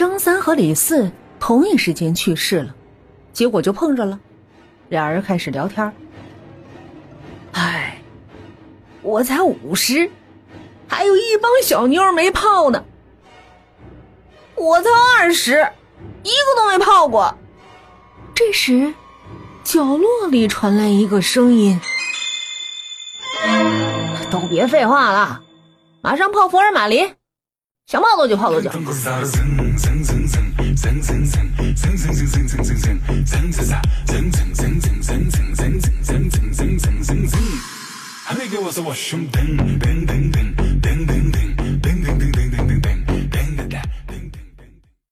张三和李四同一时间去世了，结果就碰着了，俩人开始聊天。哎，我才五十，还有一帮小妞没泡呢。我才二十，一个都没泡过。这时，角落里传来一个声音：“都别废话了，马上泡福尔马林，想跑多久跑多久。”